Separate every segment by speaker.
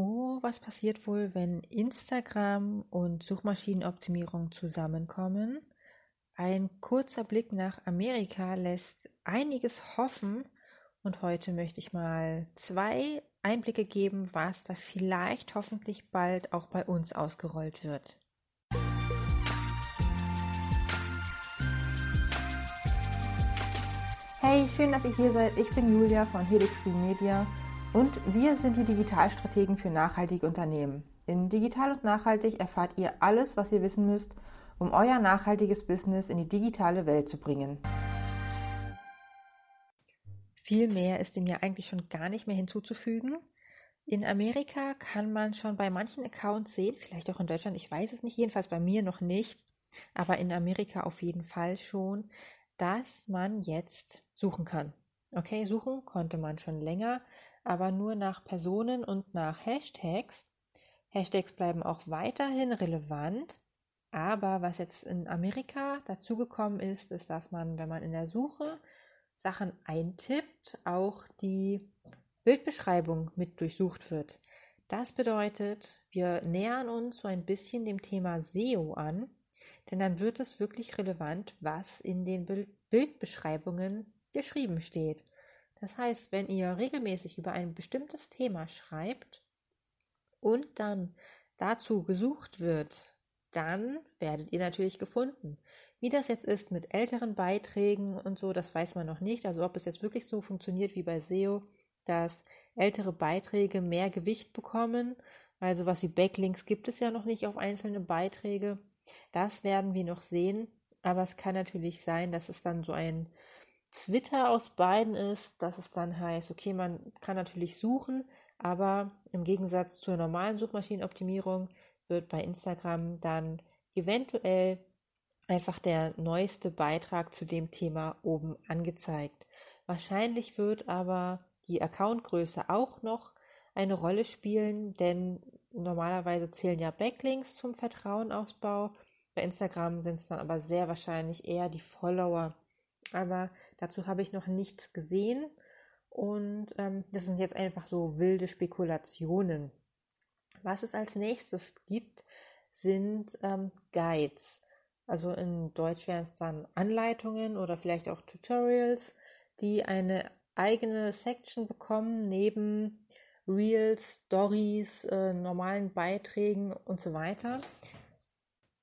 Speaker 1: Oh, was passiert wohl, wenn Instagram und Suchmaschinenoptimierung zusammenkommen? Ein kurzer Blick nach Amerika lässt einiges hoffen und heute möchte ich mal zwei Einblicke geben, was da vielleicht hoffentlich bald auch bei uns ausgerollt wird. Hey, schön, dass ihr hier seid. Ich bin Julia von Helix Green Media und wir sind die Digitalstrategen für nachhaltige Unternehmen. In Digital und Nachhaltig erfahrt ihr alles, was ihr wissen müsst, um euer nachhaltiges Business in die digitale Welt zu bringen. Viel mehr ist dem ja eigentlich schon gar nicht mehr hinzuzufügen. In Amerika kann man schon bei manchen Accounts sehen, vielleicht auch in Deutschland, ich weiß es nicht, jedenfalls bei mir noch nicht, aber in Amerika auf jeden Fall schon, dass man jetzt suchen kann. Okay, suchen konnte man schon länger, aber nur nach Personen und nach Hashtags. Hashtags bleiben auch weiterhin relevant, aber was jetzt in Amerika dazugekommen ist, ist, dass man, wenn man in der Suche Sachen eintippt, auch die Bildbeschreibung mit durchsucht wird. Das bedeutet, wir nähern uns so ein bisschen dem Thema SEO an, denn dann wird es wirklich relevant, was in den Bildbeschreibungen geschrieben steht. Das heißt, wenn ihr regelmäßig über ein bestimmtes Thema schreibt und dann dazu gesucht wird, dann werdet ihr natürlich gefunden. Wie das jetzt ist mit älteren Beiträgen und so, das weiß man noch nicht. Also ob es jetzt wirklich so funktioniert wie bei SEO, dass ältere Beiträge mehr Gewicht bekommen. Also was wie Backlinks gibt es ja noch nicht auf einzelne Beiträge. Das werden wir noch sehen. Aber es kann natürlich sein, dass es dann so ein Twitter aus beiden ist, dass es dann heißt, okay, man kann natürlich suchen, aber im Gegensatz zur normalen Suchmaschinenoptimierung wird bei Instagram dann eventuell einfach der neueste Beitrag zu dem Thema oben angezeigt. Wahrscheinlich wird aber die Accountgröße auch noch eine Rolle spielen, denn normalerweise zählen ja Backlinks zum Vertrauenausbau. Bei Instagram sind es dann aber sehr wahrscheinlich eher die Follower, aber dazu habe ich noch nichts gesehen und ähm, das sind jetzt einfach so wilde Spekulationen. Was es als nächstes gibt, sind ähm, Guides. Also in Deutsch wären es dann Anleitungen oder vielleicht auch Tutorials, die eine eigene Section bekommen neben Reels, Stories, äh, normalen Beiträgen und so weiter.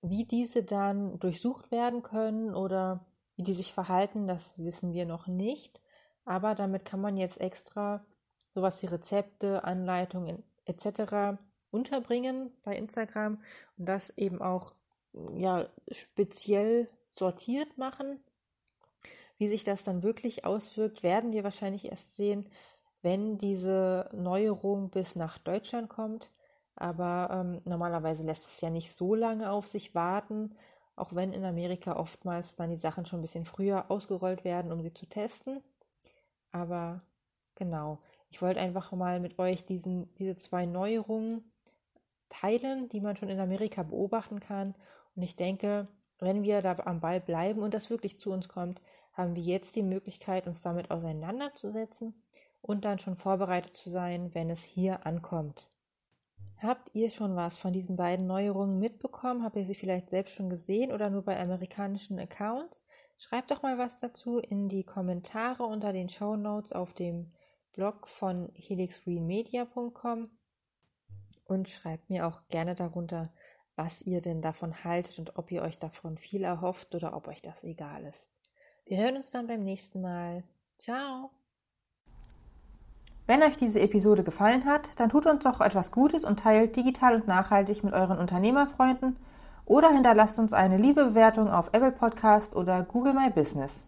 Speaker 1: Wie diese dann durchsucht werden können oder wie die sich verhalten, das wissen wir noch nicht. Aber damit kann man jetzt extra sowas wie Rezepte, Anleitungen etc. unterbringen bei Instagram und das eben auch ja, speziell sortiert machen. Wie sich das dann wirklich auswirkt, werden wir wahrscheinlich erst sehen, wenn diese Neuerung bis nach Deutschland kommt. Aber ähm, normalerweise lässt es ja nicht so lange auf sich warten auch wenn in Amerika oftmals dann die Sachen schon ein bisschen früher ausgerollt werden, um sie zu testen. Aber genau, ich wollte einfach mal mit euch diesen, diese zwei Neuerungen teilen, die man schon in Amerika beobachten kann. Und ich denke, wenn wir da am Ball bleiben und das wirklich zu uns kommt, haben wir jetzt die Möglichkeit, uns damit auseinanderzusetzen und dann schon vorbereitet zu sein, wenn es hier ankommt. Habt ihr schon was von diesen beiden Neuerungen mitbekommen? Habt ihr sie vielleicht selbst schon gesehen oder nur bei amerikanischen Accounts? Schreibt doch mal was dazu in die Kommentare unter den Show Notes auf dem Blog von helixgreenmedia.com und schreibt mir auch gerne darunter, was ihr denn davon haltet und ob ihr euch davon viel erhofft oder ob euch das egal ist. Wir hören uns dann beim nächsten Mal. Ciao! Wenn euch diese Episode gefallen hat, dann tut uns doch etwas Gutes und teilt digital und nachhaltig mit euren Unternehmerfreunden oder hinterlasst uns eine liebe Bewertung auf Apple Podcast oder Google My Business.